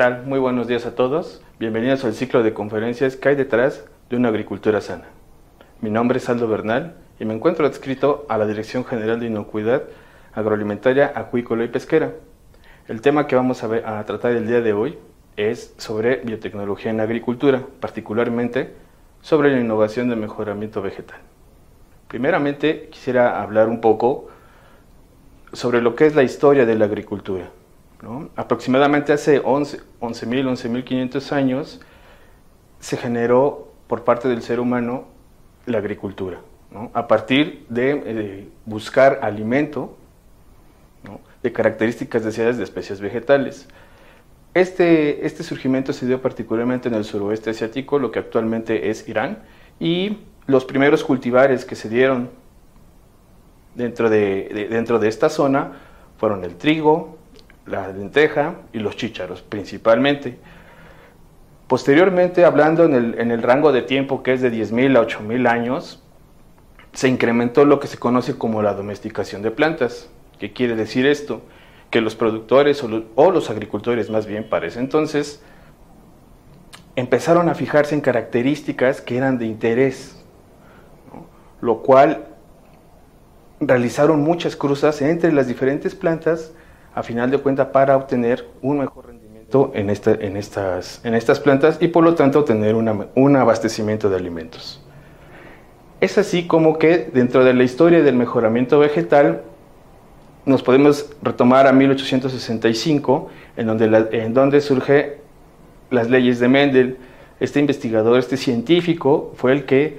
tal? Muy buenos días a todos. Bienvenidos al ciclo de conferencias que hay detrás de una agricultura sana. Mi nombre es Aldo Bernal y me encuentro adscrito a la Dirección General de Inocuidad Agroalimentaria, Acuícola y Pesquera. El tema que vamos a, a tratar el día de hoy es sobre biotecnología en agricultura, particularmente sobre la innovación de mejoramiento vegetal. Primeramente quisiera hablar un poco sobre lo que es la historia de la agricultura. Aproximadamente hace 11.000, 11.500 años se generó por parte del ser humano la agricultura, a partir de eh, buscar alimento de características deseadas de especies vegetales. Este, este surgimiento se dio particularmente en el suroeste asiático, lo que actualmente es Irán, y los primeros cultivares que se dieron dentro de, dentro de esta zona fueron el trigo, la lenteja y los chícharos principalmente. Posteriormente, hablando en el, en el rango de tiempo que es de 10.000 a 8.000 años, se incrementó lo que se conoce como la domesticación de plantas. ¿Qué quiere decir esto? que los productores o los, agricultores más bien para ese entonces empezaron a fijarse en características que eran de interés, lo cual realizaron muchas cruzas entre las diferentes plantas a final de cuentas para obtener un mejor rendimiento en, en, estas, en estas plantas y por lo tanto tener un abastecimiento de alimentos. Es así como que dentro de la historia del mejoramiento vegetal nos podemos retomar a 1865, en donde, en donde surge las leyes de Mendel. Este investigador, este científico, fue el que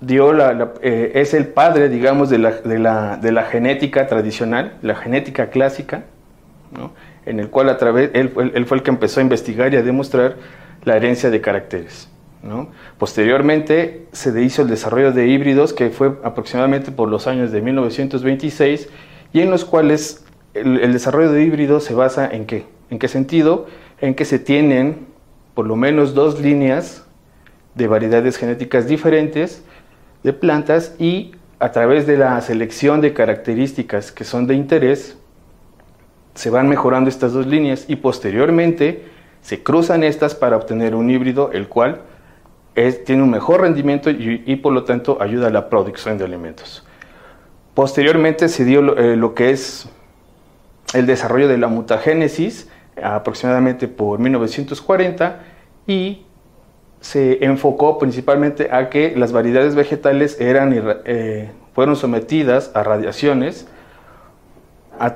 dio la, eh, es el padre, digamos, de la, de, de la, genética tradicional, la genética clásica, en el cual a través, él, él, fue el que empezó a investigar y a demostrar la herencia de caracteres. Posteriormente se hizo el desarrollo de híbridos que fue aproximadamente por los años de 1926 y en los cuales el, desarrollo de híbridos se basa en qué? ¿En qué sentido? En que se tienen por lo menos dos líneas de variedades genéticas diferentes de plantas y a través de la selección de características que son de interés se van mejorando estas dos líneas y posteriormente se cruzan estas para obtener un híbrido el cual tiene un mejor rendimiento y, por lo tanto ayuda a la producción de alimentos. Posteriormente se dio lo, eh, que es el desarrollo de la mutagénesis aproximadamente por 1940 y se enfocó principalmente a que las variedades vegetales eran, eh, fueron sometidas a radiaciones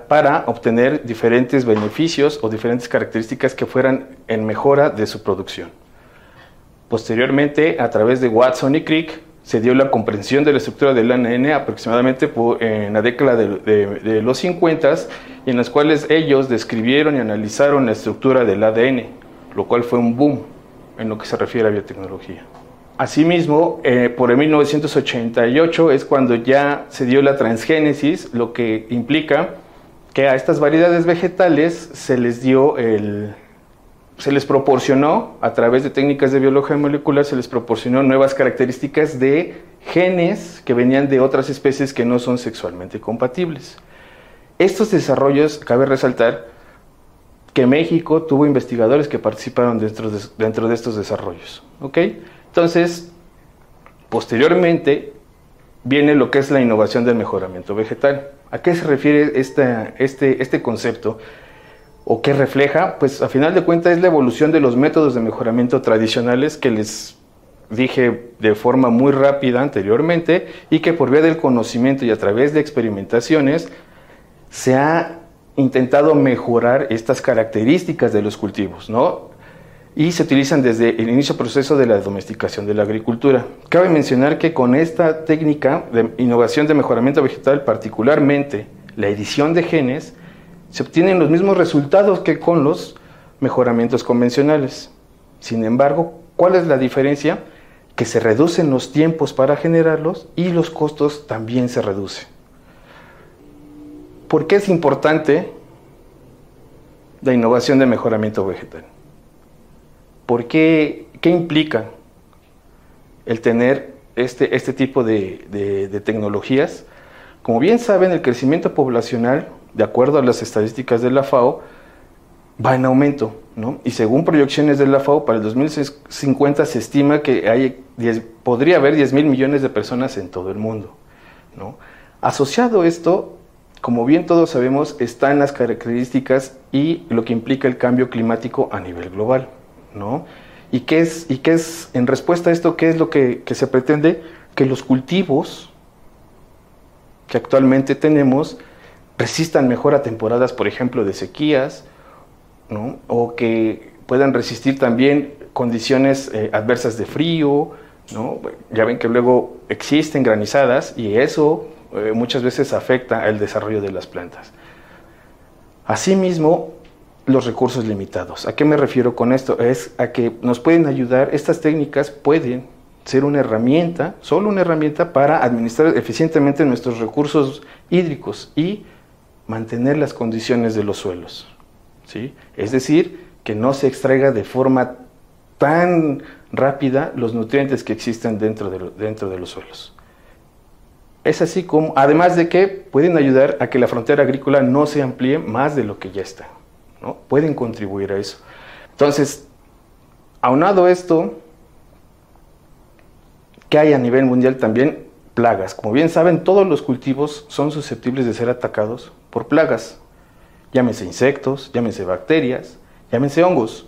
para obtener diferentes beneficios o diferentes características que fueran en mejora de su producción. Posteriormente, a través de Watson y Crick, se dio la comprensión de la estructura del ADN aproximadamente en la década de, los 50, en las cuales ellos describieron y analizaron la estructura del ADN, lo cual fue un boom en lo que se refiere a biotecnología. Asimismo, eh, por el 1988 es cuando ya se dio la transgénesis, lo que implica que a estas variedades vegetales se les dio el, se les proporcionó, a través de técnicas de biología molecular, se les proporcionó nuevas características de genes que venían de otras especies que no son sexualmente compatibles. Estos desarrollos, cabe resaltar, que México tuvo investigadores que participaron dentro de, estos desarrollos. Entonces, posteriormente viene lo que es la innovación del mejoramiento vegetal. ¿A qué se refiere este, este concepto? o qué refleja, pues a final de cuentas es la evolución de los métodos de mejoramiento tradicionales que les dije de forma muy rápida anteriormente y que por vía del conocimiento y a través de experimentaciones se ha intentado mejorar estas características de los cultivos, ¿no? Y se utilizan desde el inicio proceso de la domesticación de la agricultura. Cabe mencionar que con esta técnica de innovación de mejoramiento vegetal, particularmente la edición de genes, se obtienen los mismos resultados que con los mejoramientos convencionales. Sin embargo, ¿cuál es la diferencia? Que se reducen los tiempos para generarlos y los costos también se reducen. ¿Por qué es importante la innovación de mejoramiento vegetal? ¿Por qué, qué implica el tener este, este tipo de, de tecnologías? Como bien saben, el crecimiento poblacional de acuerdo a las estadísticas de la FAO, va en aumento. ¿no? Y según proyecciones de la FAO, para el 2050 se estima que hay podría haber 10 mil millones de personas en todo el mundo. ¿no? Asociado esto, como bien todos sabemos, están las características y lo que implica el cambio climático a nivel global. ¿no? ¿Y, qué es, ¿Y qué es, en respuesta a esto, qué es lo que, que se pretende? Que los cultivos que actualmente tenemos resistan mejor a temporadas, por ejemplo, de sequías, ¿no? o que puedan resistir también condiciones eh, adversas de frío, ¿no? ya ven que luego existen granizadas y eso eh, muchas veces afecta el desarrollo de las plantas. Asimismo, los recursos limitados. ¿A qué me refiero con esto? Es a que nos pueden ayudar, estas técnicas pueden ser una herramienta, solo una herramienta para administrar eficientemente nuestros recursos hídricos y mantener las condiciones de los suelos. ¿sí? Es decir, que no se extraiga de forma tan rápida los nutrientes que existen dentro de, dentro de los suelos. Es así como, además de que pueden ayudar a que la frontera agrícola no se amplíe más de lo que ya está. ¿no? Pueden contribuir a eso. Entonces, aunado esto, que hay a nivel mundial también plagas. Como bien saben, todos los cultivos son susceptibles de ser atacados por plagas. Llámense insectos, llámense bacterias, llámense hongos.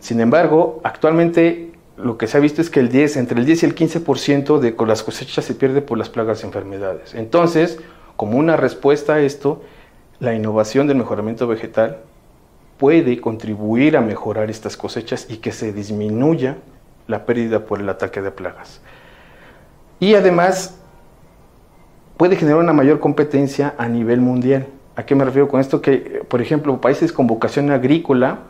Sin embargo, actualmente lo que se ha visto es que el 10, entre el 10 y el 15% de las cosechas se pierde por las plagas y enfermedades. Entonces, como una respuesta a esto, la innovación del mejoramiento vegetal puede contribuir a mejorar estas cosechas y que se disminuya la pérdida por el ataque de plagas. Y además puede generar una mayor competencia a nivel mundial. ¿A qué me refiero con esto? Que, por ejemplo, países con vocación agrícola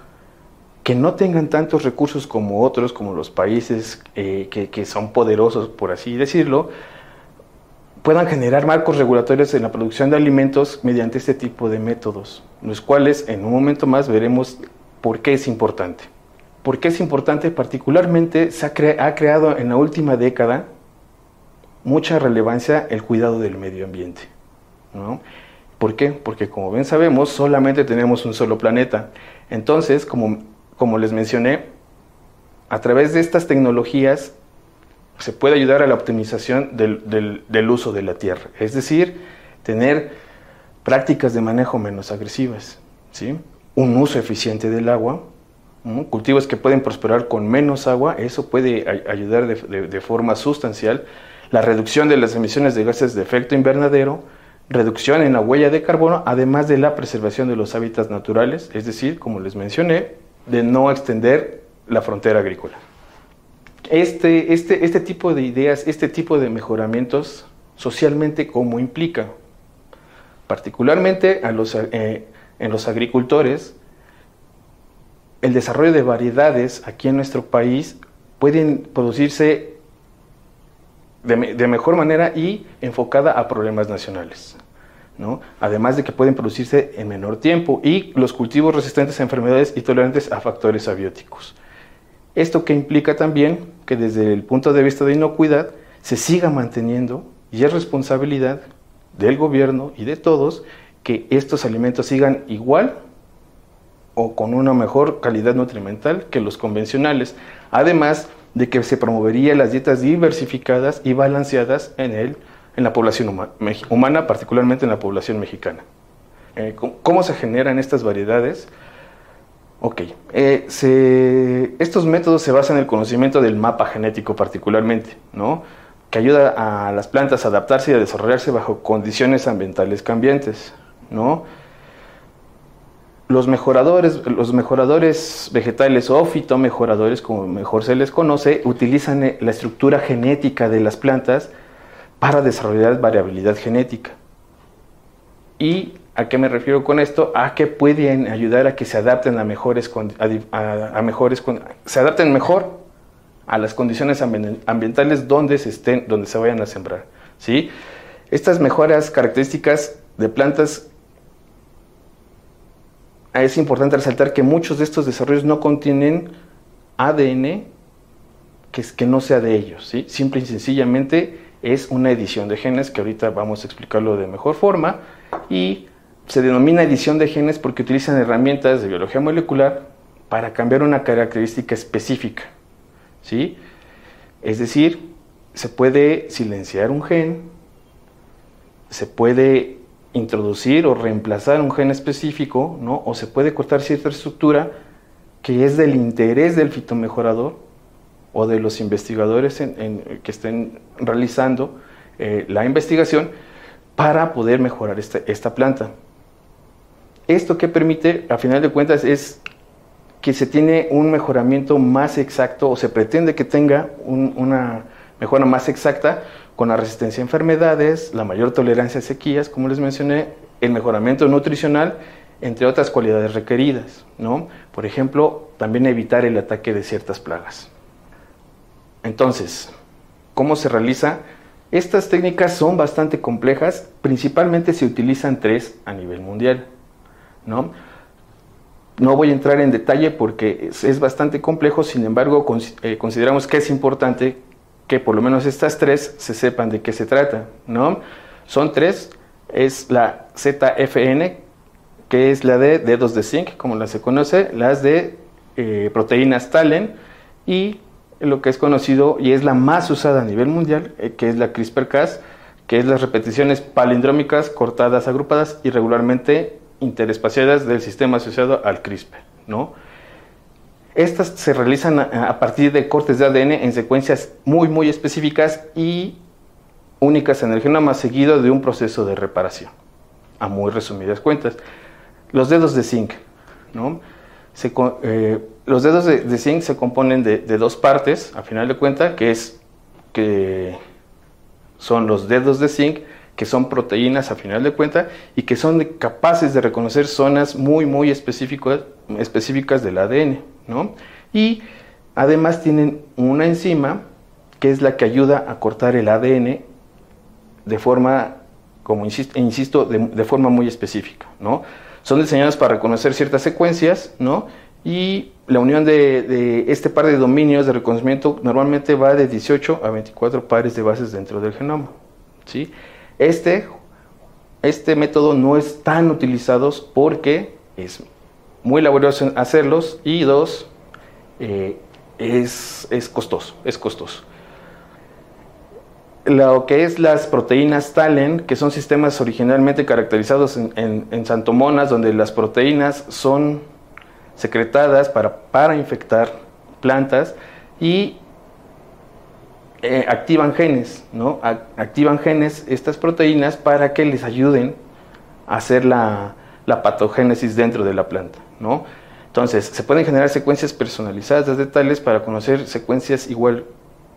que no tengan tantos recursos como otros, como los países eh, que, que son poderosos, por así decirlo, puedan generar marcos regulatorios en la producción de alimentos mediante este tipo de métodos, los cuales en un momento más veremos por qué es importante. ¿Por qué es importante? Particularmente se ha, creado en la última década mucha relevancia el cuidado del medio ambiente. ¿no? ¿Por qué? Porque como bien sabemos, solamente tenemos un solo planeta. Entonces, como, como les mencioné, a través de estas tecnologías se puede ayudar a la optimización del, uso de la tierra. Es decir, tener prácticas de manejo menos agresivas, ¿sí? un uso eficiente del agua, cultivos que pueden prosperar con menos agua, eso puede ayudar de, forma sustancial. La reducción de las emisiones de gases de efecto invernadero, reducción en la huella de carbono, además de la preservación de los hábitats naturales, es decir, como les mencioné, de no extender la frontera agrícola. Este, este, este tipo de ideas, este tipo de mejoramientos, socialmente, ¿cómo implica? Particularmente a los, eh, en los agricultores, el desarrollo de variedades aquí en nuestro país pueden producirse de, mejor manera y enfocada a problemas nacionales. Además de que pueden producirse en menor tiempo y los cultivos resistentes a enfermedades y tolerantes a factores abióticos. Esto que implica también que desde el punto de vista de inocuidad se siga manteniendo y es responsabilidad del gobierno y de todos que estos alimentos sigan igual o con una mejor calidad nutrimental que los convencionales, además de que se promovería las dietas diversificadas y balanceadas en, el, en la población humana, particularmente en la población mexicana. Eh, ¿Cómo se generan estas variedades? Ok, eh, estos métodos se basan en el conocimiento del mapa genético particularmente, ¿no? que ayuda a las plantas a adaptarse y a desarrollarse bajo condiciones ambientales cambiantes. ¿no? Los mejoradores, los mejoradores vegetales o fitomejoradores, como mejor se les conoce, utilizan eh, la estructura genética de las plantas para desarrollar variabilidad genética. ¿Y a qué me refiero con esto? A que pueden ayudar a que se adapten a mejores, a, mejores se adapten mejor a las condiciones ambientales donde se estén, donde se vayan a sembrar. ¿sí? Estas mejoras características de plantas es importante resaltar que muchos de estos desarrollos no contienen ADN que, que no sea de ellos. ¿sí? Simple y sencillamente es una edición de genes que ahorita vamos a explicarlo de mejor forma y se denomina edición de genes porque utilizan herramientas de biología molecular para cambiar una característica específica. ¿sí? Es decir, se puede silenciar un gen, se puede introducir o reemplazar un gen específico, ¿no? o se puede cortar cierta estructura que es del interés del fitomejorador o de los investigadores que estén realizando eh, la investigación para poder mejorar esta, planta. Esto que permite, a final de cuentas, es que se tiene un mejoramiento más exacto o se pretende que tenga una mejora más exacta con la resistencia a enfermedades, la mayor tolerancia a sequías, como les mencioné, el mejoramiento nutricional, entre otras cualidades requeridas. ¿no? Por ejemplo, también evitar el ataque de ciertas plagas. Entonces, ¿cómo se realiza? Estas técnicas son bastante complejas, principalmente se utilizan tres a nivel mundial. ¿no? No voy a entrar en detalle porque es, bastante complejo, sin embargo eh, consideramos que es importante que por lo menos estas tres se sepan de qué se trata, ¿no? Son tres, es la ZFN, que es la de dedos de zinc, como la se conoce, las de eh, proteínas Talen y lo que es conocido y es la más usada a nivel mundial, eh, que es la CRISPR-Cas, que es las repeticiones palindrómicas cortadas agrupadas irregularmente interespaciadas del sistema asociado al CRISPR, ¿no? Estas se realizan a, partir de cortes de ADN en secuencias muy, muy específicas y únicas en el genoma, seguido de un proceso de reparación, a muy resumidas cuentas. Los dedos de zinc, ¿no? Eh, los dedos de, zinc se componen de, dos partes, a final de cuentas, que es que son los dedos de zinc que son proteínas a final de cuentas y que son capaces de reconocer zonas muy, muy específicas, específicas del ADN. ¿no? Y además tienen una enzima que es la que ayuda a cortar el ADN de forma, como insisto, insisto de, forma muy específica. ¿no? Son diseñadas para reconocer ciertas secuencias ¿no? y la unión de, este par de dominios de reconocimiento normalmente va de 18 a 24 pares de bases dentro del genoma. ¿sí? Este, este método no es tan utilizado porque es muy laborioso hacerlos y dos, eh, es, costoso, es costoso. Lo que es las proteínas Talen, que son sistemas originalmente caracterizados en, en, santomonas, donde las proteínas son secretadas para, para infectar plantas y eh, activan genes, ¿no? activan genes, estas proteínas, para que les ayuden a hacer la, patogénesis dentro de la planta, ¿no? Entonces, se pueden generar secuencias personalizadas de tales para conocer secuencias igual,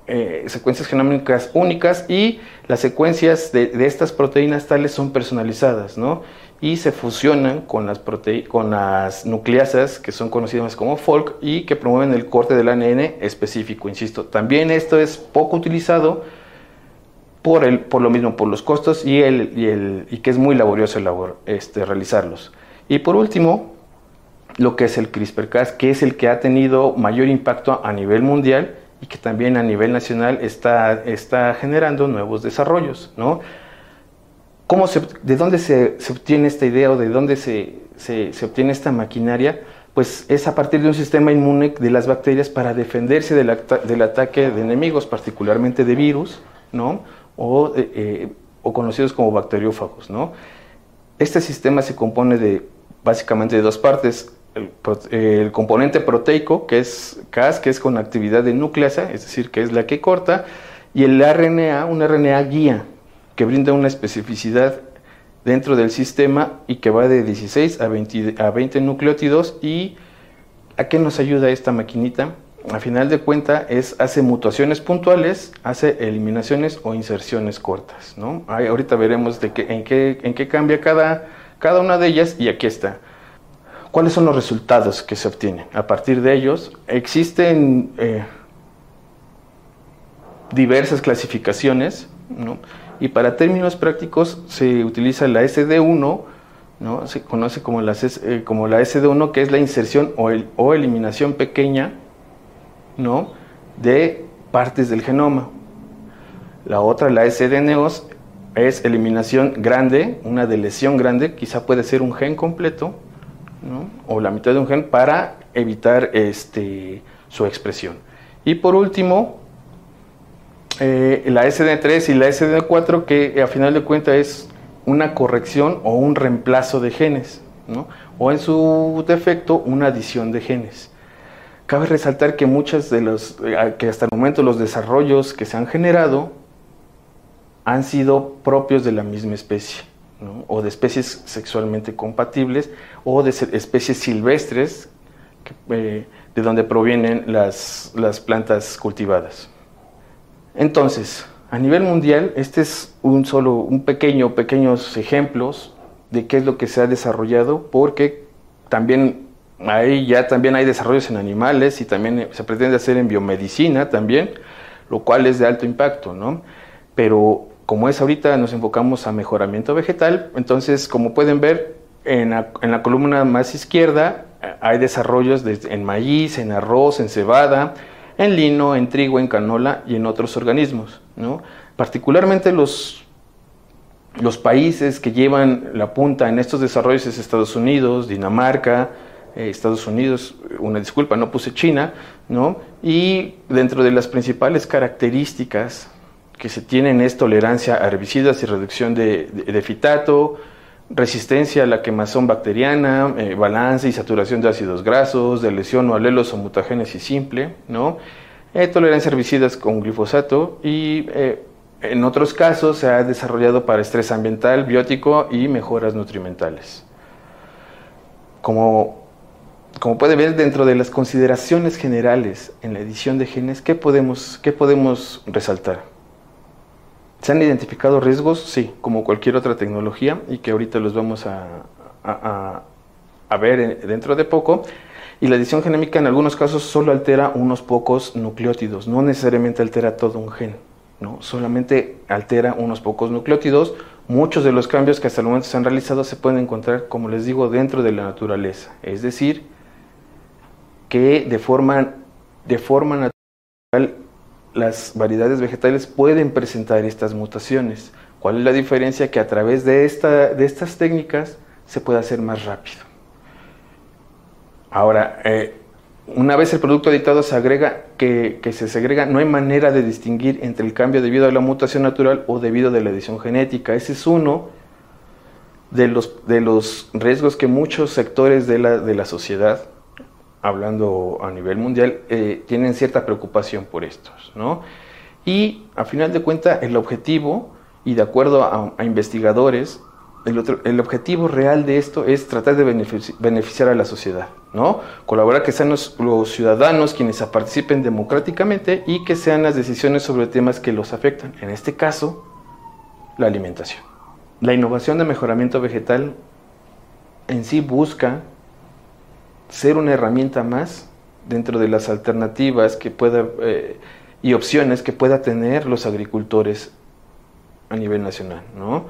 eh, secuencias genómicas únicas y las secuencias de, de, estas proteínas tales son personalizadas, ¿no? Y se fusionan con las, con las nucleasas que son conocidas como FOLK y que promueven el corte del ADN específico, insisto. También esto es poco utilizado por, el, por lo mismo, por los costos y, el, y, el, y que es muy laborioso el labor, este, realizarlos. Y por último, lo que es el CRISPR-Cas, que es el que ha tenido mayor impacto a nivel mundial y que también a nivel nacional está, está generando nuevos desarrollos, ¿no? ¿De dónde se, obtiene esta idea o de dónde se, obtiene esta maquinaria? Pues es a partir de un sistema inmune de las bacterias para defenderse del, ataque de enemigos, particularmente de virus, ¿no? O, eh, eh, conocidos como bacteriófagos, ¿no? Este sistema se compone de básicamente de dos partes. El, componente proteico, que es Cas, que es con actividad de nucleasa, es decir, que es la que corta, y el RNA, un RNA guía, que brinda una especificidad dentro del sistema y que va de 16 a 20, a 20 nucleótidos y ¿a qué nos ayuda esta maquinita? A final de cuenta es hace mutaciones puntuales, hace eliminaciones o inserciones cortas, ¿no? ahorita veremos de qué, en, qué, en qué cambia cada, cada una de ellas y aquí está. ¿Cuáles son los resultados que se obtienen? A partir de ellos existen eh, diversas clasificaciones, ¿no? Y para términos prácticos se utiliza la SD1, ¿no? se conoce como la, eh, como la SD1, que es la inserción o, el, o eliminación pequeña ¿no? de partes del genoma. La otra, la SDNOS, es eliminación grande, una delesión grande, quizá puede ser un gen completo, o la mitad de un gen para evitar este, su expresión. Y por último, eh, la SD3 y la SD4, que a final de cuentas es una corrección o un reemplazo de genes, o en su defecto una adición de genes. Cabe resaltar que muchas de los, eh, que hasta el momento los desarrollos que se han generado han sido propios de la misma especie, o de especies sexualmente compatibles, o de especies silvestres, eh, de donde provienen las, las plantas cultivadas. Entonces, a nivel mundial, este es un solo, un pequeño, pequeños ejemplos de qué es lo que se ha desarrollado, porque también ahí ya también hay desarrollos en animales y también se pretende hacer en biomedicina también, lo cual es de alto impacto, ¿no? Pero como es ahorita nos enfocamos a mejoramiento vegetal, entonces como pueden ver en la, en la columna más izquierda eh, hay desarrollos en maíz, en arroz, en cebada, en lino, en trigo, en canola y en otros organismos. ¿no? Particularmente los, los países que llevan la punta en estos desarrollos es Estados Unidos, Dinamarca, eh, Estados Unidos, una disculpa, no puse China, ¿no? Y dentro de las principales características que se tienen es tolerancia a herbicidas y reducción de, de, fitato, resistencia a la quemazón bacteriana, eh, balance y saturación de ácidos grasos, de lesión o alelos o mutagénesis simple, ¿no? Eh, tolerancia a herbicidas con glifosato y en otros casos se ha desarrollado para estrés ambiental, biótico y mejoras nutrimentales. Como como puede ver dentro de las consideraciones generales en la edición de genes, ¿qué podemos, qué podemos resaltar? ¿Se han identificado riesgos? Sí, como cualquier otra tecnología y que ahorita los vamos a, a, ver dentro de poco. Y la edición genémica en algunos casos solo altera unos pocos nucleótidos, no necesariamente altera todo un gen, ¿no? solamente altera unos pocos nucleótidos. Muchos de los cambios que hasta el momento se han realizado se pueden encontrar, como les digo, dentro de la naturaleza, es decir, que de forma, de forma natural las variedades vegetales pueden presentar estas mutaciones. ¿Cuál es la diferencia? Que a través de, esta, de estas técnicas se puede hacer más rápido. Ahora, eh, una vez el producto editado se agrega, que, que, se segrega, no hay manera de distinguir entre el cambio debido a la mutación natural o debido a la edición genética. Ese es uno de los, de los riesgos que muchos sectores de la, de la sociedad hablando a nivel mundial, eh, tienen cierta preocupación por estos, ¿no? Y a final de cuentas, el objetivo, y de acuerdo a, investigadores, el, objetivo real de esto es tratar de beneficiar a la sociedad, ¿no? Colaborar que sean los, ciudadanos quienes participen democráticamente y que sean las decisiones sobre temas que los afectan. En este caso, la alimentación. La innovación de mejoramiento vegetal en sí busca ser una herramienta más dentro de las alternativas que pueda eh, y opciones que pueda tener los agricultores a nivel nacional, ¿no?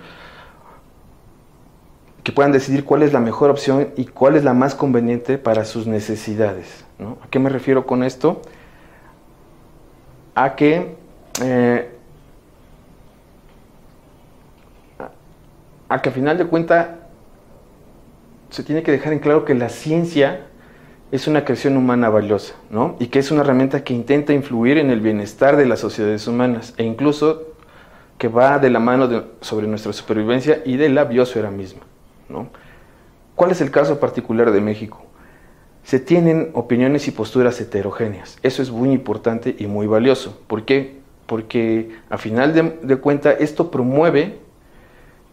Que puedan decidir cuál es la mejor opción y cuál es la más conveniente para sus necesidades. ¿no? ¿A qué me refiero con esto? A que eh, a que a final de cuentas se tiene que dejar en claro que la ciencia es una creación humana valiosa, ¿no? Y que es una herramienta que intenta influir en el bienestar de las sociedades humanas e incluso que va de la mano sobre nuestra supervivencia y de la biosfera misma, ¿no? ¿Cuál es el caso particular de México? Se tienen opiniones y posturas heterogéneas. Eso es muy importante y muy valioso. ¿Por qué? Porque a final de, de cuentas esto promueve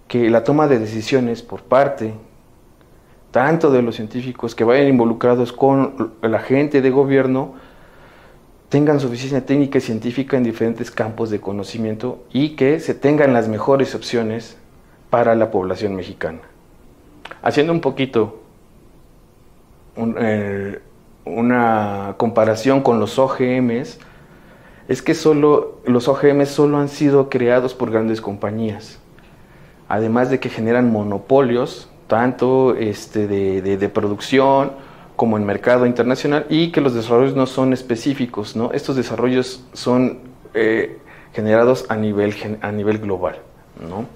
que la toma de decisiones por parte tanto de los científicos que vayan involucrados con la gente de gobierno, tengan suficiencia técnica y científica en diferentes campos de conocimiento y que se tengan las mejores opciones para la población mexicana. Haciendo un poquito eh, una comparación con los OGMs, es que solo, los OGMs solo han sido creados por grandes compañías, además de que generan monopolios tanto este, de, producción como en mercado internacional y que los desarrollos no son específicos, ¿no? Estos desarrollos son eh, generados a nivel, a nivel global, ¿no?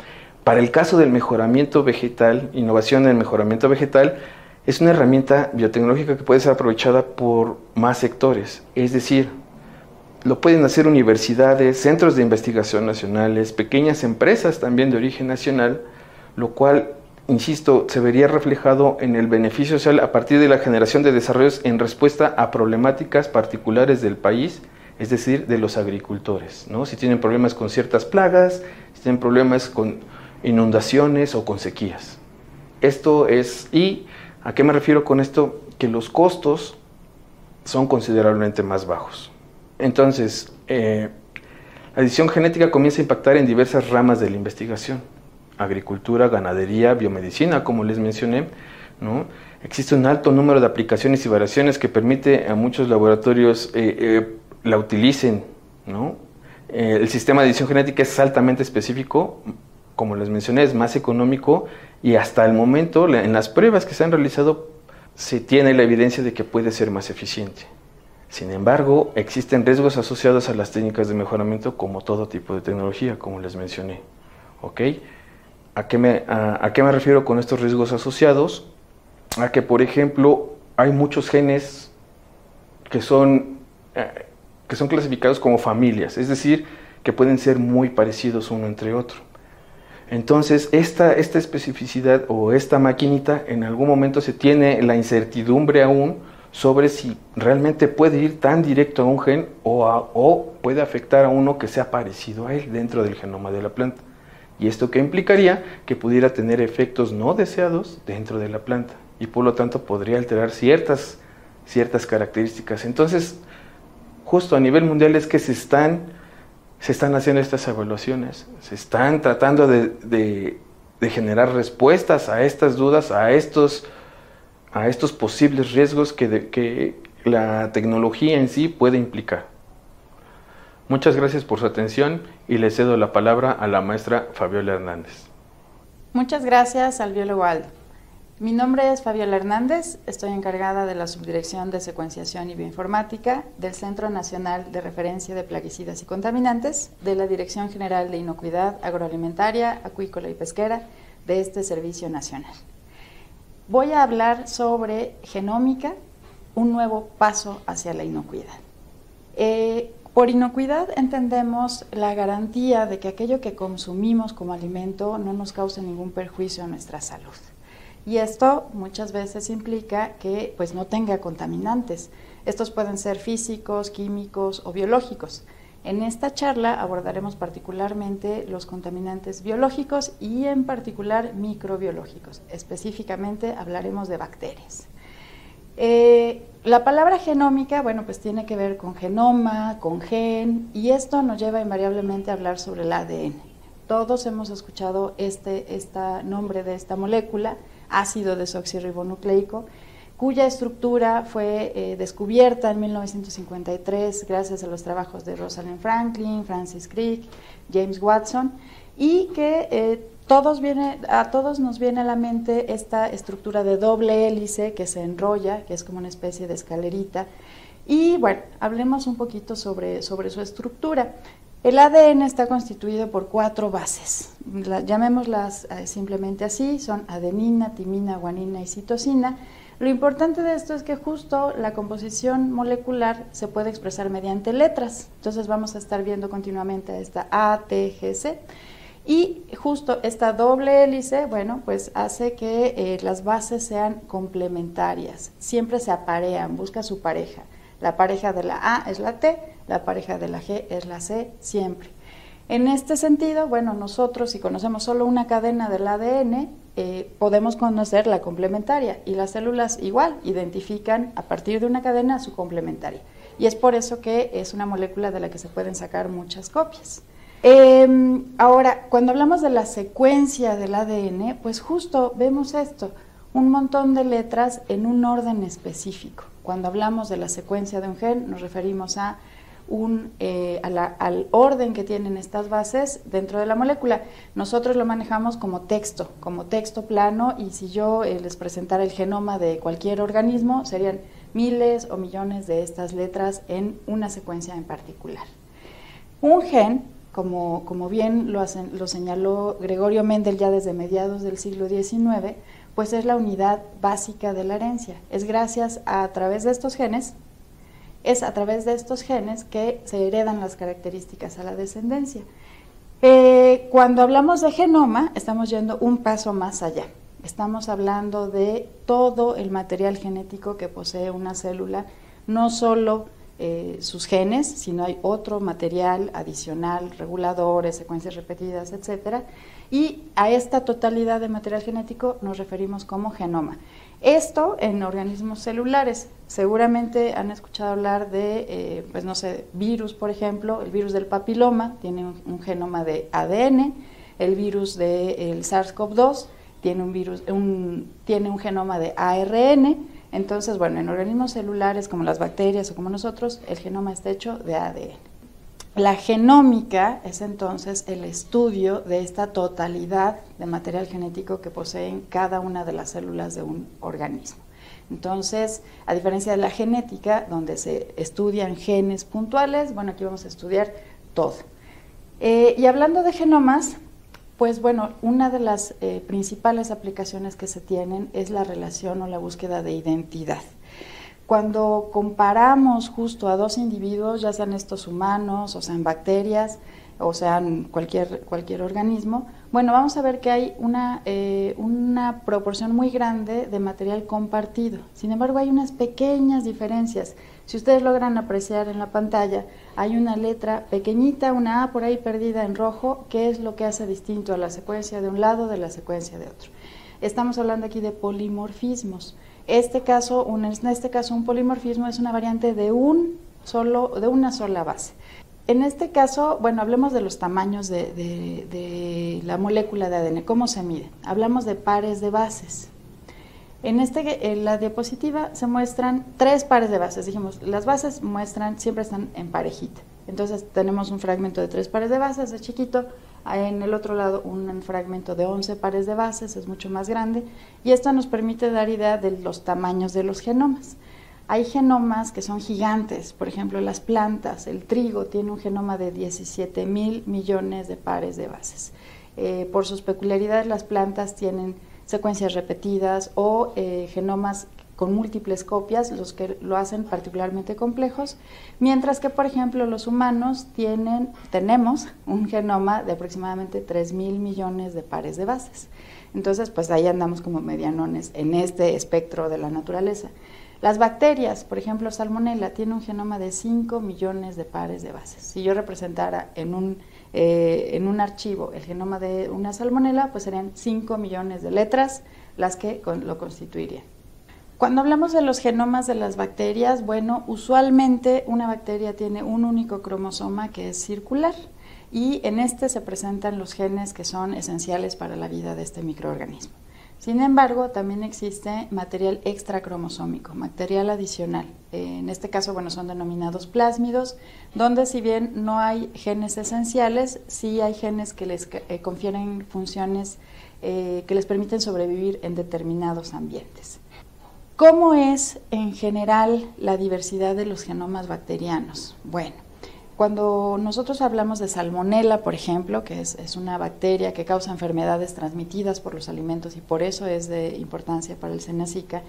Para el caso del mejoramiento vegetal, innovación en el mejoramiento vegetal, es una herramienta biotecnológica que puede ser aprovechada por más sectores. Es decir, lo pueden hacer universidades, centros de investigación nacionales, pequeñas empresas también de origen nacional, lo cual, insisto, se vería reflejado en el beneficio social a partir de la generación de desarrollos en respuesta a problemáticas particulares del país, es decir, de los agricultores. ¿no? Si tienen problemas con ciertas plagas, si tienen problemas con inundaciones o con sequías. Esto es, y a qué me refiero con esto, que los costos son considerablemente más bajos. Entonces, eh, la edición genética comienza a impactar en diversas ramas de la investigación, agricultura, ganadería, biomedicina, como les mencioné, ¿no? Existe un alto número de aplicaciones y variaciones que permite a muchos laboratorios eh, eh, la utilicen, ¿no? el sistema de edición genética es altamente específico, como les mencioné, es más económico y hasta el momento en las pruebas que se han realizado se tiene la evidencia de que puede ser más eficiente. Sin embargo, existen riesgos asociados a las técnicas de mejoramiento como todo tipo de tecnología, como les mencioné. ¿Ok? ¿A qué me, a, qué me refiero con estos riesgos asociados? A que, por ejemplo, hay muchos genes que son, eh, que son clasificados como familias, es decir, que pueden ser muy parecidos uno entre otro. Entonces, esta, esta especificidad o esta maquinita en algún momento se tiene la incertidumbre aún sobre si realmente puede ir tan directo a un gen o, o puede afectar a uno que sea parecido a él dentro del genoma de la planta. ¿Y esto qué implicaría? Que pudiera tener efectos no deseados dentro de la planta y por lo tanto podría alterar ciertas, ciertas características. Entonces, justo a nivel mundial es que se están se están haciendo estas evaluaciones, se están tratando de, generar respuestas a estas dudas, a estos, a estos posibles riesgos que, que la tecnología en sí puede implicar. Muchas gracias por su atención y le cedo la palabra a la maestra Fabiola Hernández. Muchas gracias al biólogo Aldo. Mi nombre es Fabiola Hernández, estoy encargada de la Subdirección de Secuenciación y Bioinformática del Centro Nacional de Referencia de Plaguicidas y Contaminantes de la Dirección General de Inocuidad Agroalimentaria, Acuícola y Pesquera de este Servicio Nacional. Voy a hablar sobre genómica, un nuevo paso hacia la inocuidad. Eh, por inocuidad entendemos la garantía de que aquello que consumimos como alimento no nos cause ningún perjuicio a nuestra salud. Y esto muchas veces implica que pues no tenga contaminantes. Estos pueden ser físicos, químicos o biológicos. En esta charla abordaremos particularmente los contaminantes biológicos y en particular microbiológicos. Específicamente hablaremos de bacterias. Eh, la palabra genómica, bueno, pues tiene que ver con genoma, con gen, y esto nos lleva invariablemente a hablar sobre el ADN. Todos hemos escuchado este, nombre de esta molécula, ácido desoxirribonucleico, cuya estructura fue eh, descubierta en 1953 gracias a los trabajos de Rosalind Franklin, Francis Crick, James Watson, y que eh, a todos nos viene a la mente esta estructura de doble hélice que se enrolla, que es como una especie de escalerita. Y bueno, hablemos un poquito sobre, sobre su estructura. El ADN está constituido por cuatro bases, llamémoslas eh, simplemente así, son adenina, timina, guanina y citosina. Lo importante de esto es que justo la composición molecular se puede expresar mediante letras, entonces vamos a estar viendo continuamente esta A, T, G. Y justo esta doble hélice, bueno, pues hace que eh, las bases sean complementarias, siempre se aparean, busca su pareja. La pareja de la A es la T, la pareja de la G es la C, siempre. En este sentido, bueno, nosotros si conocemos solo una cadena del ADN, eh, podemos conocer la complementaria y las células igual identifican a partir de una cadena su complementaria. Y es por eso que es una molécula de la que se pueden sacar muchas copias. Em, ahora, cuando hablamos de la secuencia del ADN, pues justo vemos esto, un montón de letras en un orden específico. Cuando hablamos de la secuencia de un gen, nos referimos a un, eh, al orden que tienen estas bases dentro de la molécula. Nosotros lo manejamos como texto, como texto plano, y si yo eh, les presentara el genoma de cualquier organismo, serían miles o millones de estas letras en una secuencia en particular. Un gen como, como bien lo, lo señaló Gregorio Mendel ya desde mediados del siglo XIX, pues es la unidad básica de la herencia. Es gracias a, través de estos genes, es a través de estos genes que se heredan las características a la descendencia. Eh, cuando hablamos de genoma, estamos yendo un paso más allá. Estamos hablando de todo el material genético que posee una célula, no solo eh, sus genes, sino hay otro material adicional, reguladores, secuencias repetidas, etcétera. Y a esta totalidad de material genético nos referimos como genoma. Esto en organismos celulares. Seguramente han escuchado hablar de, eh, pues no sé, virus, por ejemplo, el virus del papiloma tiene un, genoma de ADN, el virus del SARS-CoV-2 tiene un, virus, tiene un genoma de ARN. Entonces, bueno, en organismos celulares como las bacterias o como nosotros, el genoma está hecho de ADN. La genómica es entonces el estudio de esta totalidad de material genético que poseen cada una de las células de un organismo. Entonces, a diferencia de la genética, donde se estudian genes puntuales, bueno, aquí vamos a estudiar todo. Eh, y hablando de genomas, pues bueno, una de las eh, principales aplicaciones que se tienen es la relación o la búsqueda de identidad. Cuando comparamos justo a dos individuos, ya sean estos humanos, o sean bacterias, o sean cualquier, cualquier organismo, bueno, vamos a ver que hay una, eh, una proporción muy grande de material compartido. Sin embargo, hay unas pequeñas diferencias. Si ustedes logran apreciar en la pantalla, hay una letra pequeñita, una A por ahí perdida en rojo, que es lo que hace distinto a la secuencia de un lado de la secuencia de otro. Estamos hablando aquí de polimorfismos. Este caso, un, en este caso, un polimorfismo es una variante de, un solo, de una sola base. En este caso, bueno, hablemos de los tamaños de, la molécula de ADN, cómo se mide. Hablamos de pares de bases. En, este, en la diapositiva se muestran tres pares de bases. Dijimos, las bases muestran, siempre están en parejita. Entonces tenemos un fragmento de tres pares de bases, de chiquito, en el otro lado un fragmento de 11 pares de bases, es mucho más grande, y esto nos permite dar idea de los tamaños de los genomas. Hay genomas que son gigantes, por ejemplo las plantas, el trigo tiene un genoma de 17 mil millones de pares de bases. Eh, por sus peculiaridades las plantas tienen secuencias repetidas o eh, genomas con múltiples copias, los que lo hacen particularmente complejos, mientras que, por ejemplo, los humanos tienen, tenemos un genoma de aproximadamente 3 mil millones de pares de bases. Entonces, pues ahí andamos como medianones en este espectro de la naturaleza. Las bacterias, por ejemplo, Salmonella, tiene un genoma de 5 millones de pares de bases. Si yo representara en un, eh, en un archivo el genoma de una Salmonella, pues serían 5 millones de letras las que lo constituirían. Cuando hablamos de los genomas de las bacterias, bueno, usualmente una bacteria tiene un único cromosoma que es circular y en este se presentan los genes que son esenciales para la vida de este microorganismo. Sin embargo, también existe material extracromosómico, material adicional. En este caso, bueno, son denominados plásmidos, donde si bien no hay genes esenciales, sí hay genes que les eh, confieren funciones eh, que les permiten sobrevivir en determinados ambientes. ¿Cómo es en general la diversidad de los genomas bacterianos? Bueno, cuando nosotros hablamos de salmonela, por ejemplo, que es, una bacteria que causa enfermedades transmitidas por los alimentos y por eso es de importancia para el Senacica,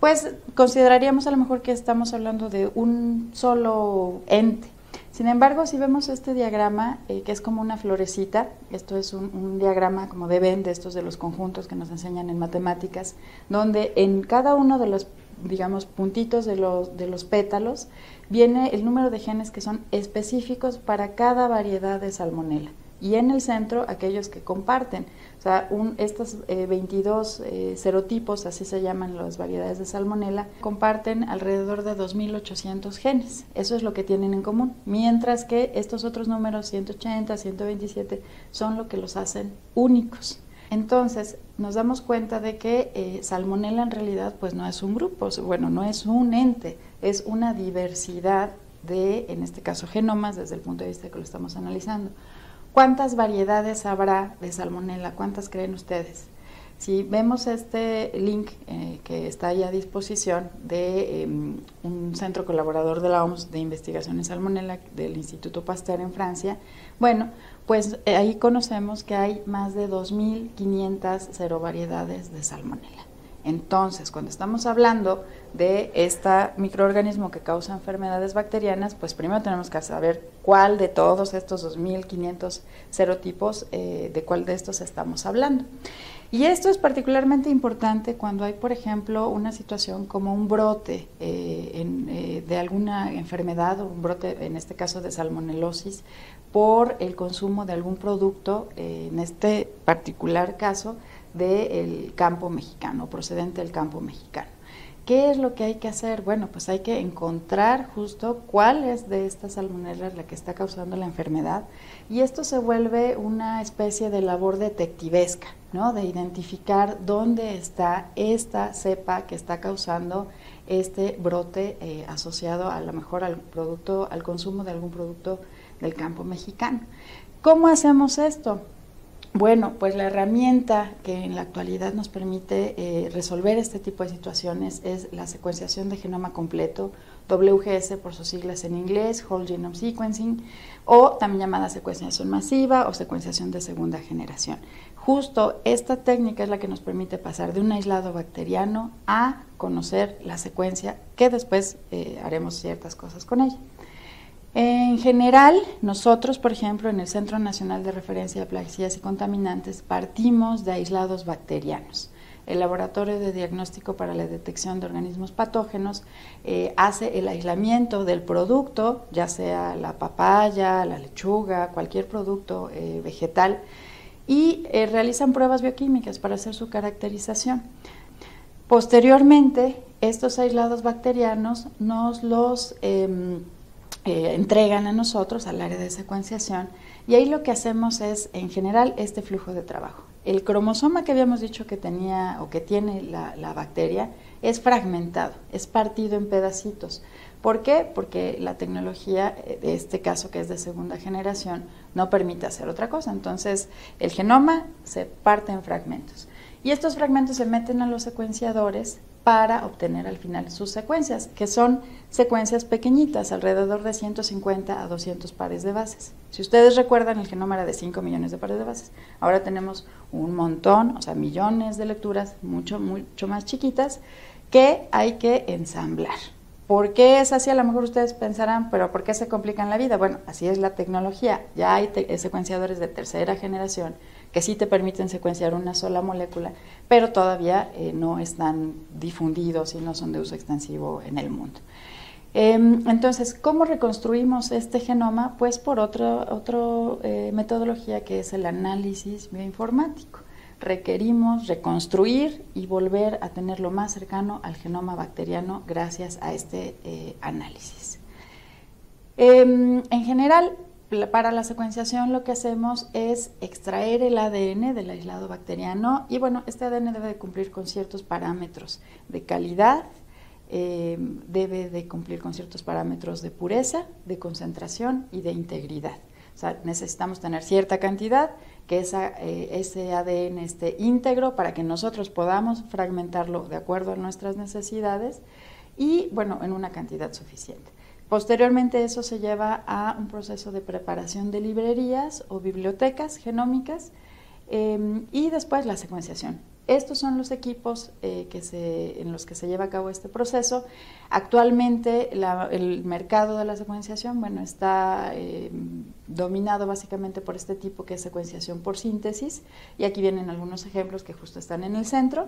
pues consideraríamos a lo mejor que estamos hablando de un solo ente, sin embargo, si vemos este diagrama, eh, que es como una florecita, esto es un, diagrama como de Venn, de estos de los conjuntos que nos enseñan en matemáticas, donde en cada uno de los, digamos, puntitos de los, de los pétalos viene el número de genes que son específicos para cada variedad de salmonela. Y en el centro, aquellos que comparten. O sea, un, estos 22 eh, eh, serotipos, así se llaman las variedades de salmonela, comparten alrededor de 2.800 genes. Eso es lo que tienen en común. Mientras que estos otros números, 180, 127, son lo que los hacen únicos. Entonces, nos damos cuenta de que eh, salmonella en realidad pues no es un grupo, bueno, no es un ente, es una diversidad de, en este caso, genomas desde el punto de vista que lo estamos analizando. ¿Cuántas variedades habrá de salmonella? ¿Cuántas creen ustedes? Si vemos este link eh, que está ahí a disposición de em, un centro colaborador de la OMS de investigación en salmonella del Instituto Pasteur en Francia, bueno, pues eh, ahí conocemos que hay más de 2.500 variedades de salmonella. Entonces, cuando estamos hablando de este microorganismo que causa enfermedades bacterianas, pues primero tenemos que saber cuál de todos estos 2.500 serotipos, eh, de cuál de estos estamos hablando. Y esto es particularmente importante cuando hay, por ejemplo, una situación como un brote eh, eh, de alguna enfermedad, o un brote, en este caso de salmonelosis, por el consumo de algún producto, en este particular caso, del campo mexicano, procedente del campo mexicano. ¿Qué es lo que hay que hacer? Bueno, pues hay que encontrar justo cuál es de estas salmonelas la que está causando la enfermedad y esto se vuelve una especie de labor detectivesca, ¿no? De identificar dónde está esta cepa que está causando este brote eh, asociado a lo mejor al producto, al consumo de algún producto del campo mexicano. ¿Cómo hacemos esto? Bueno, pues la herramienta que en la actualidad nos permite eh, resolver este tipo de situaciones es la secuenciación de genoma completo, WGS por sus siglas en inglés, Whole Genome Sequencing, o también llamada secuenciación masiva o secuenciación de segunda generación. Justo esta técnica es la que nos permite pasar de un aislado bacteriano a conocer la secuencia, que después eh, haremos ciertas cosas con ella. En general, nosotros, por ejemplo, en el Centro Nacional de Referencia de Plaguicidas y Contaminantes, partimos de aislados bacterianos. El Laboratorio de Diagnóstico para la Detección de Organismos Patógenos eh, hace el aislamiento del producto, ya sea la papaya, la lechuga, cualquier producto eh, vegetal, y eh, realizan pruebas bioquímicas para hacer su caracterización. Posteriormente, estos aislados bacterianos nos los em, eh, entregan a nosotros, al área de secuenciación, y ahí lo que hacemos es, en general, este flujo de trabajo. El cromosoma que habíamos dicho que tenía o que tiene la, la bacteria es fragmentado, es partido en pedacitos. ¿Por qué? Porque la tecnología eh, de este caso, que es de segunda generación, no permite hacer otra cosa. Entonces, el genoma se parte en fragmentos. Y estos fragmentos se meten a los secuenciadores para obtener al final sus secuencias, que son secuencias pequeñitas, alrededor de 150 a 200 pares de bases. Si ustedes recuerdan, el genoma era de 5 millones de pares de bases. Ahora tenemos un montón, o sea, millones de lecturas mucho, mucho más chiquitas que hay que ensamblar. ¿Por qué es así? A lo mejor ustedes pensarán, pero ¿por qué se complican la vida? Bueno, así es la tecnología. Ya hay secuenciadores de tercera generación que sí te permiten secuenciar una sola molécula, pero todavía eh, no están difundidos y no son de uso extensivo en el mundo. Em, entonces, ¿cómo reconstruimos este genoma? Pues por otra eh, metodología que es el análisis bioinformático. Requerimos reconstruir y volver a tenerlo más cercano al genoma bacteriano gracias a este eh, análisis. Em, en general, para la secuenciación lo que hacemos es extraer el ADN del aislado bacteriano y bueno, este ADN debe de cumplir con ciertos parámetros de calidad, eh, debe de cumplir con ciertos parámetros de pureza, de concentración y de integridad. O sea, necesitamos tener cierta cantidad, que eh, ese ADN esté íntegro para que nosotros podamos fragmentarlo de acuerdo a nuestras necesidades y bueno, en una cantidad suficiente. Posteriormente eso se lleva a un proceso de preparación de librerías o bibliotecas genómicas em, y después la secuenciación. Estos son los equipos eh, que se, en los que se lleva a cabo este proceso. Actualmente el mercado de la secuenciación bueno, está em, dominado básicamente por este tipo que es secuenciación por síntesis y aquí vienen algunos ejemplos que justo están en el centro.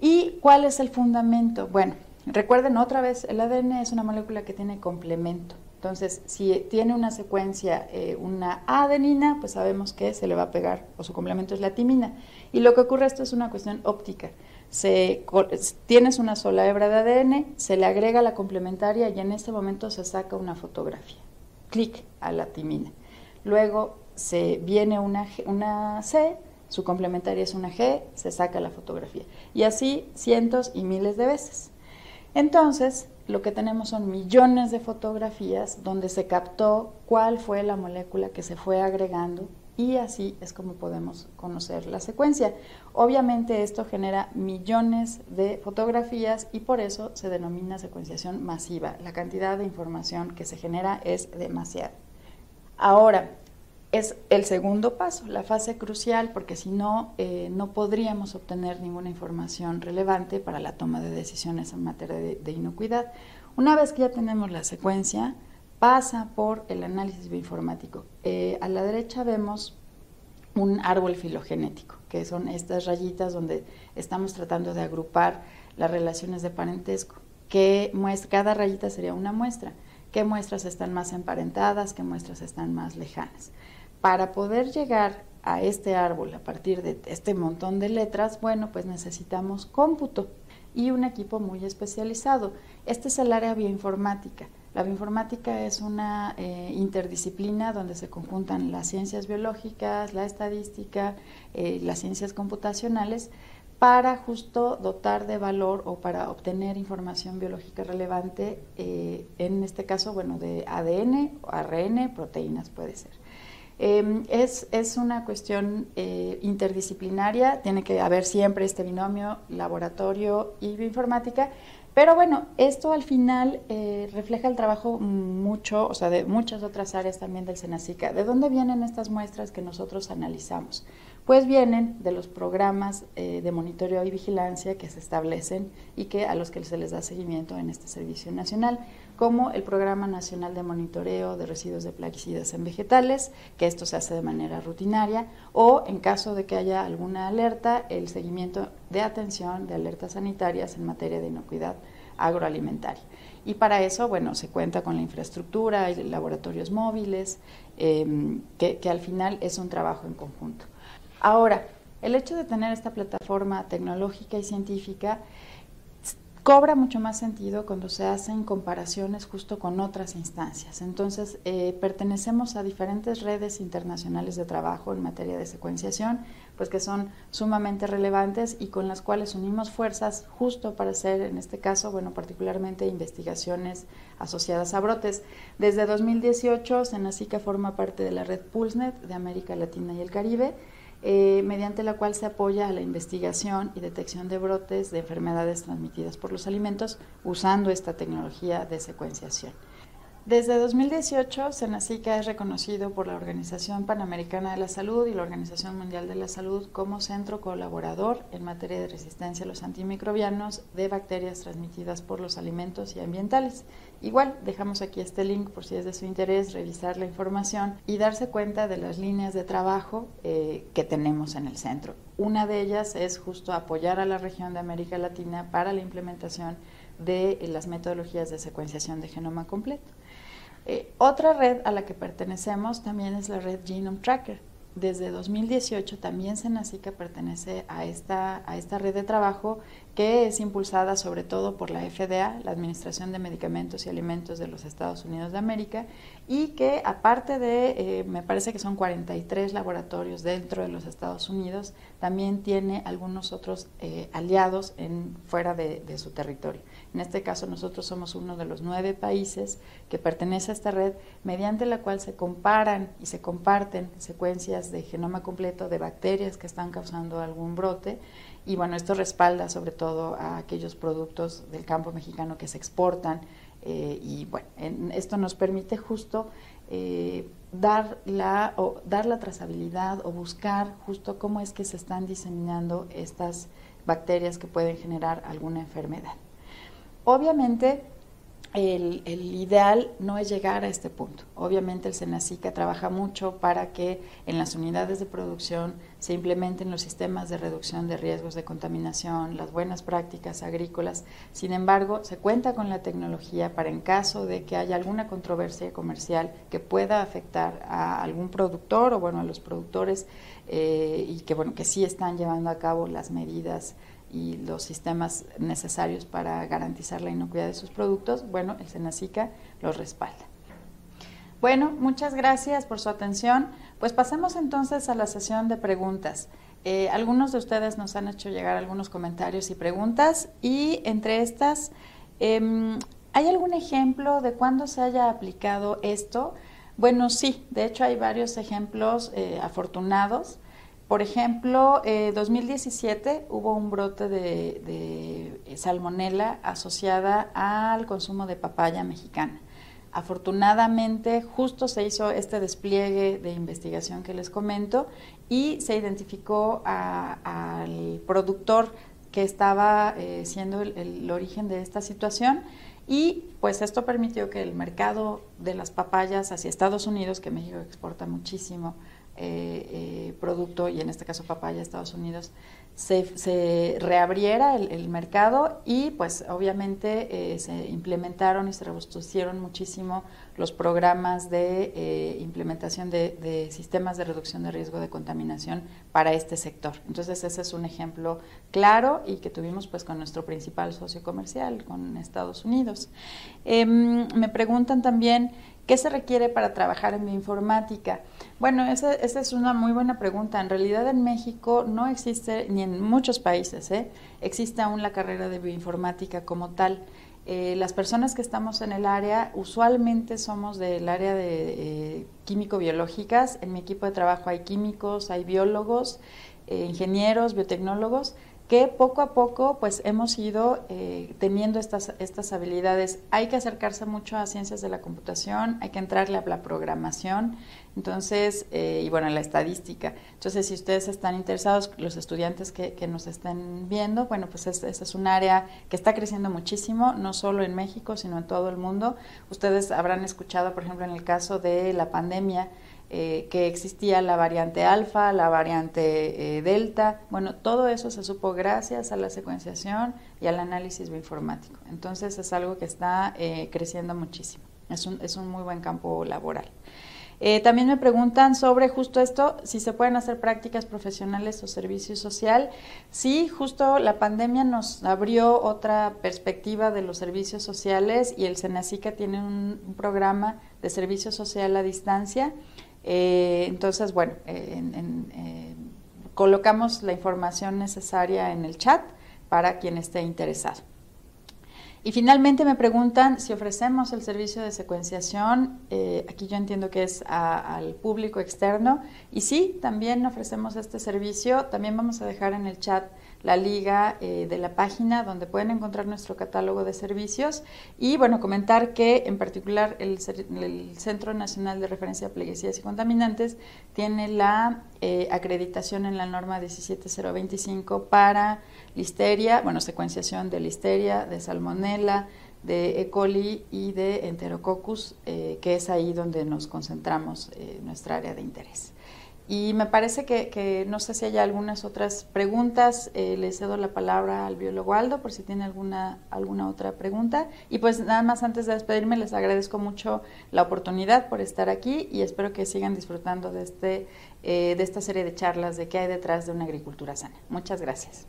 ¿Y cuál es el fundamento? Bueno, Recuerden otra vez, el ADN es una molécula que tiene complemento. Entonces, si tiene una secuencia, eh, una adenina, pues sabemos que se le va a pegar, o su complemento es la timina. Y lo que ocurre, esto es una cuestión óptica. Se, tienes una sola hebra de ADN, se le agrega la complementaria y en este momento se saca una fotografía. Clic a la timina. Luego se viene una, una C, su complementaria es una G, se saca la fotografía. Y así cientos y miles de veces. Entonces, lo que tenemos son millones de fotografías donde se captó cuál fue la molécula que se fue agregando y así es como podemos conocer la secuencia. Obviamente esto genera millones de fotografías y por eso se denomina secuenciación masiva. La cantidad de información que se genera es demasiada. Ahora, es el segundo paso, la fase crucial, porque si no, eh, no podríamos obtener ninguna información relevante para la toma de decisiones en materia de, inocuidad. Una vez que ya tenemos la secuencia, pasa por el análisis bioinformático. Eh, a la derecha vemos un árbol filogenético, que son estas rayitas donde estamos tratando de agrupar las relaciones de parentesco. Que muestra, cada rayita sería una muestra. ¿Qué muestras están más emparentadas? ¿Qué muestras están más lejanas? Para poder llegar a este árbol a partir de este montón de letras, bueno, pues necesitamos cómputo y un equipo muy especializado. Este es el área bioinformática. La bioinformática es una eh, interdisciplina donde se conjuntan las ciencias biológicas, la estadística, eh, las ciencias computacionales para justo dotar de valor o para obtener información biológica relevante, eh, en este caso, bueno, de ADN, ARN, proteínas puede ser. Em, es, es, una cuestión eh, interdisciplinaria, tiene que haber siempre este binomio laboratorio y bioinformática, pero bueno, esto al final eh, refleja el trabajo mucho, o sea, de muchas otras áreas también del Senacica. ¿De dónde vienen estas muestras que nosotros analizamos? Pues vienen de los programas eh, de monitoreo y vigilancia que se establecen y que a los que se les da seguimiento en este servicio nacional como el Programa Nacional de Monitoreo de Residuos de Plaguicidas en Vegetales, que esto se hace de manera rutinaria, o en caso de que haya alguna alerta, el seguimiento de atención de alertas sanitarias en materia de inocuidad agroalimentaria. Y para eso, bueno, se cuenta con la infraestructura, y laboratorios móviles, em, que al final es un trabajo en conjunto. Ahora, el hecho de tener esta plataforma tecnológica y científica cobra mucho más sentido cuando se hacen comparaciones justo con otras instancias. Entonces, eh, pertenecemos a diferentes redes internacionales de trabajo en materia de secuenciación, pues que son sumamente relevantes y con las cuales unimos fuerzas justo para hacer, en este caso, bueno, particularmente investigaciones asociadas a brotes. Desde 2018, Senacica forma parte de la red Pulsnet de América Latina y el Caribe, eh, mediante la cual se apoya a la investigación y detección de brotes de enfermedades transmitidas por los alimentos usando esta tecnología de secuenciación. Desde 2018, Senacica es reconocido por la Organización Panamericana de la Salud y la Organización Mundial de la Salud como centro colaborador en materia de resistencia a los antimicrobianos de bacterias transmitidas por los alimentos y ambientales. Igual, dejamos aquí este link por si es de su interés revisar la información y darse cuenta de las líneas de trabajo eh, que tenemos en el centro. Una de ellas es justo apoyar a la región de América Latina para la implementación de las metodologías de secuenciación de genoma completo. Eh, otra red a la que pertenecemos también es la red Genome Tracker. Desde 2018 también Senacica pertenece a esta, a esta red de trabajo que es impulsada sobre todo por la FDA, la Administración de Medicamentos y Alimentos de los Estados Unidos de América, y que aparte de, eh, me parece que son 43 laboratorios dentro de los Estados Unidos, también tiene algunos otros eh, aliados en, fuera de, su territorio. En este caso nosotros somos uno de los nueve países que pertenece a esta red, mediante la cual se comparan y se comparten secuencias de genoma completo de bacterias que están causando algún brote y bueno, esto respalda sobre todo a aquellos productos del campo mexicano que se exportan eh, y bueno, esto nos permite justo eh, dar, la, o, dar la trazabilidad o buscar justo cómo es que se están diseminando estas bacterias que pueden generar alguna enfermedad. Obviamente, el, ideal no es llegar a este punto. Obviamente el Senacica trabaja mucho para que en las unidades de producción se implementen los sistemas de reducción de riesgos de contaminación, las buenas prácticas agrícolas. Sin embargo, se cuenta con la tecnología para en caso de que haya alguna controversia comercial que pueda afectar a algún productor o bueno a los productores eh, y que bueno que sí están llevando a cabo las medidas y los sistemas necesarios para garantizar la inocuidad de sus productos, bueno, el Senacica los respalda. Bueno, muchas gracias por su atención. Pues pasemos entonces a la sesión de preguntas. Eh, algunos de ustedes nos han hecho llegar algunos comentarios y preguntas y entre estas, em, ¿hay algún ejemplo de cuándo se haya aplicado esto? Bueno, sí, de hecho hay varios ejemplos eh, afortunados. Por ejemplo, en 2017 hubo un brote de, de salmonela asociada al consumo de papaya mexicana. Afortunadamente, justo se hizo este despliegue de investigación que les comento y se identificó al productor que estaba eh, siendo el, origen de esta situación y pues esto permitió que el mercado de las papayas hacia Estados Unidos, que México exporta muchísimo eh, eh, producto y en este caso papaya Estados Unidos, se, reabriera el, mercado y pues obviamente eh, se implementaron y se robustecieron muchísimo los programas de implementación de, sistemas de reducción de riesgo de contaminación para este sector. Entonces ese es un ejemplo claro y que tuvimos pues con nuestro principal socio comercial, con Estados Unidos. Em, me preguntan también ¿Qué se requiere para trabajar en bioinformática? Bueno, esa, es una muy buena pregunta. En realidad en México no existe, ni en muchos países, ¿eh? existe aún la carrera de bioinformática como tal. Eh, las personas que estamos en el área usualmente somos del área de eh, químico-biológicas. En mi equipo de trabajo hay químicos, hay biólogos, ingenieros, biotecnólogos que poco a poco pues hemos ido eh, teniendo estas, estas habilidades. Hay que acercarse mucho a ciencias de la computación, hay que entrarle a la programación, entonces, eh, y bueno, a la estadística. Entonces, si ustedes están interesados, los estudiantes que, que nos estén viendo, bueno, pues esa es un área que está creciendo muchísimo, no solo en México, sino en todo el mundo. Ustedes habrán escuchado, por ejemplo, en el caso de la pandemia, eh, que existía la variante alfa, la variante eh, delta. Bueno, todo eso se supo gracias a la secuenciación y al análisis bioinformático. Entonces es algo que está eh, creciendo muchísimo. Es un, es un muy buen campo laboral. también me preguntan sobre justo esto, si se pueden hacer prácticas profesionales o servicio social. Sí, justo la pandemia nos abrió otra perspectiva de los servicios sociales y el Senacica tiene un, un programa de servicio social a distancia eh, entonces, bueno, eh, eh, colocamos la información necesaria en el chat para quien esté interesado. Y finalmente me preguntan si ofrecemos el servicio de secuenciación, aquí yo entiendo que es al público externo, y sí, también ofrecemos este servicio, también vamos a dejar en el chat la liga eh, de la página donde pueden encontrar nuestro catálogo de servicios. Y bueno, comentar que en particular el, Centro Nacional de Referencia de Pleguesías y Contaminantes tiene la eh, acreditación en la norma 17025 para listeria, bueno, secuenciación de listeria, de salmonella, de E. coli y de enterococcus, eh, que es ahí donde nos concentramos nuestra área de interés. Y me parece que, no sé si hay algunas otras preguntas. Eh, le cedo la palabra al biólogo Aldo por si tiene alguna, alguna otra pregunta. Y pues nada más antes de despedirme, les agradezco mucho la oportunidad por estar aquí y espero que sigan disfrutando de, este, eh, de esta serie de charlas de qué hay detrás de una agricultura sana. Muchas gracias.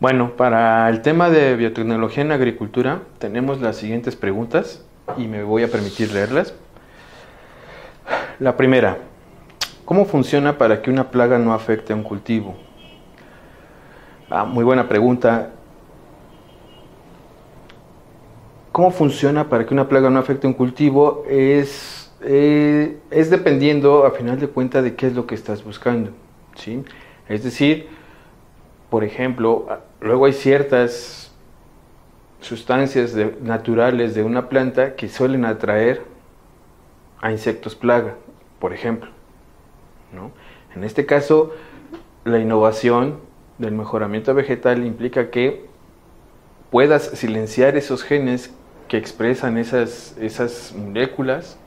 Bueno, para el tema de biotecnología en agricultura tenemos las siguientes preguntas y me voy a permitir leerlas. La primera, ¿Cómo funciona para que una plaga no afecte a un cultivo? Ah, muy buena pregunta. ¿Cómo funciona para que una plaga no afecte a un cultivo? Es, eh, es dependiendo, a final de cuentas, de qué es lo que estás buscando. ¿sí? Es decir, por ejemplo, luego hay ciertas sustancias naturales de una planta que suelen atraer a insectos plaga, por ejemplo. En este caso, la innovación del mejoramiento vegetal implica que puedas silenciar esos genes que expresan esas, esas moléculas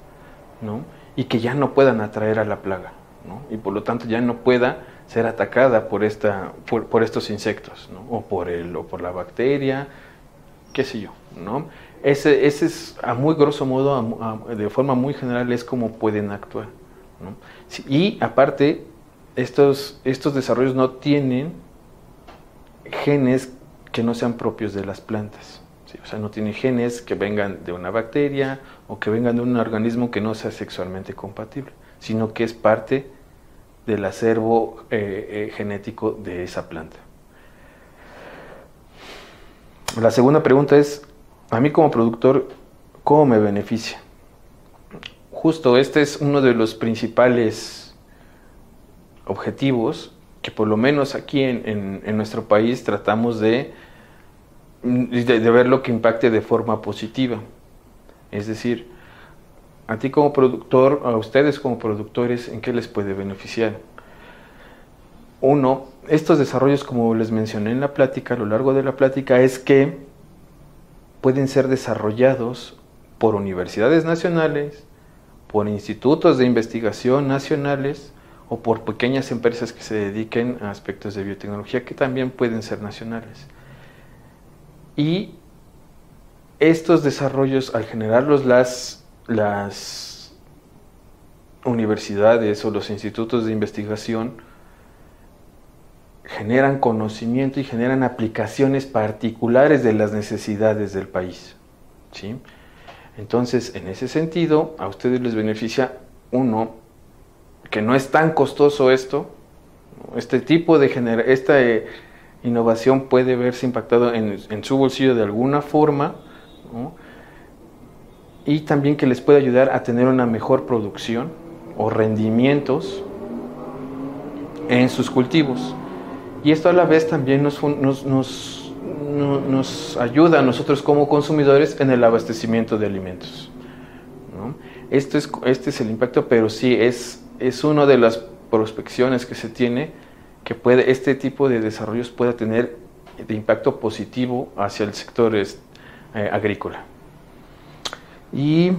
y que ya no puedan atraer a la plaga y por lo tanto ya no pueda ser atacada por, esta, por, estos insectos o, por el, o por la bacteria, qué sé yo. ¿no? Ese, ese es a muy grosso modo, de forma muy general, es como pueden actuar. Y aparte, estos, estos desarrollos no tienen genes que no sean propios de las plantas. O sea, no tienen genes que vengan de una bacteria o que vengan de un organismo que no sea sexualmente compatible, sino que es parte del acervo eh, eh, genético de esa planta. La segunda pregunta es, a mí como productor, ¿cómo me beneficia? justo este es uno de los principales objetivos que por lo menos aquí en, nuestro país tratamos de, de, de ver lo que impacte de forma positiva. Es decir, a ti como productor, a ustedes como productores, ¿en qué les puede beneficiar? Uno, estos desarrollos, como les mencioné en la plática, a lo largo de la plática, es que pueden ser desarrollados por universidades nacionales, por institutos de investigación nacionales o por pequeñas empresas que se dediquen a aspectos de biotecnología que también pueden ser nacionales. Y estos desarrollos, al generarlos las, las universidades o los institutos de investigación, generan conocimiento y generan aplicaciones particulares de las necesidades del país. ¿sí? Entonces, en ese sentido, a ustedes les beneficia, uno, que no es tan costoso esto, este tipo de esta eh, innovación puede verse impactado en, su bolsillo de alguna forma, y también que les puede ayudar a tener una mejor producción o rendimientos en sus cultivos. Y esto a la vez también nos, nos, nos, nos ayuda a nosotros como consumidores en el abastecimiento de alimentos. Esto es, este es el impacto, pero sí es, es una de las prospecciones que se tiene que puede, este tipo de desarrollos pueda tener de impacto positivo hacia el sector eh, agrícola. Y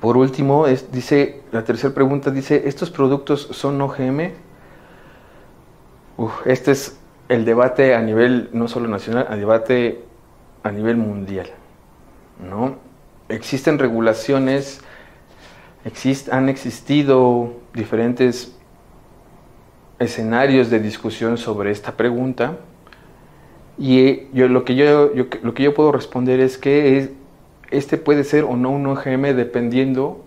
por último, es, dice, la tercera pregunta dice, ¿estos productos son OGM? este es el debate a nivel no solo nacional, a debate a nivel mundial. ¿no? Existen regulaciones, han existido diferentes escenarios de discusión sobre esta pregunta y yo, lo, que yo, lo que yo puedo responder es que este puede ser o no un OGM dependiendo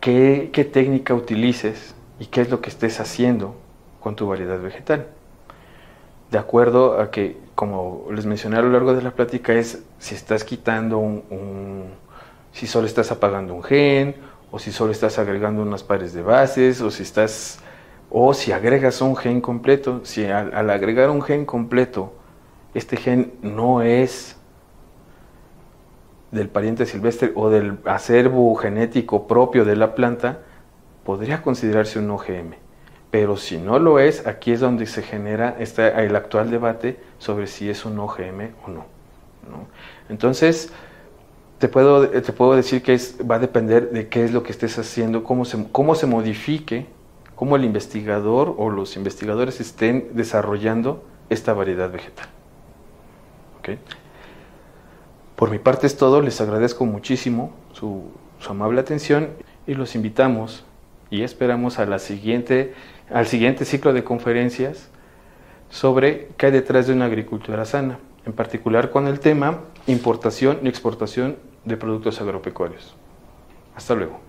qué, técnica utilices y qué es lo que estés haciendo con tu variedad vegetal de acuerdo a que, como les mencioné a lo largo de la plática, es si estás quitando un, si solo estás apagando un gen, o si solo estás agregando unas pares de bases, o si estás, o si agregas un gen completo. Si al, agregar un gen completo, este gen no es del pariente silvestre o del acervo genético propio de la planta, podría considerarse un OGM. Pero si no lo es, aquí es donde se genera el actual debate sobre si es un OGM o no. Entonces, te puedo, te puedo decir que va a depender de qué es lo que estés haciendo, cómo se, cómo se modifique, cómo el investigador o los investigadores estén desarrollando esta variedad vegetal. Por mi parte es todo, les agradezco muchísimo su, amable atención y los invitamos y esperamos a la siguiente al siguiente ciclo de conferencias sobre qué hay detrás de una agricultura sana, en particular con el tema importación y exportación de productos agropecuarios. Hasta luego.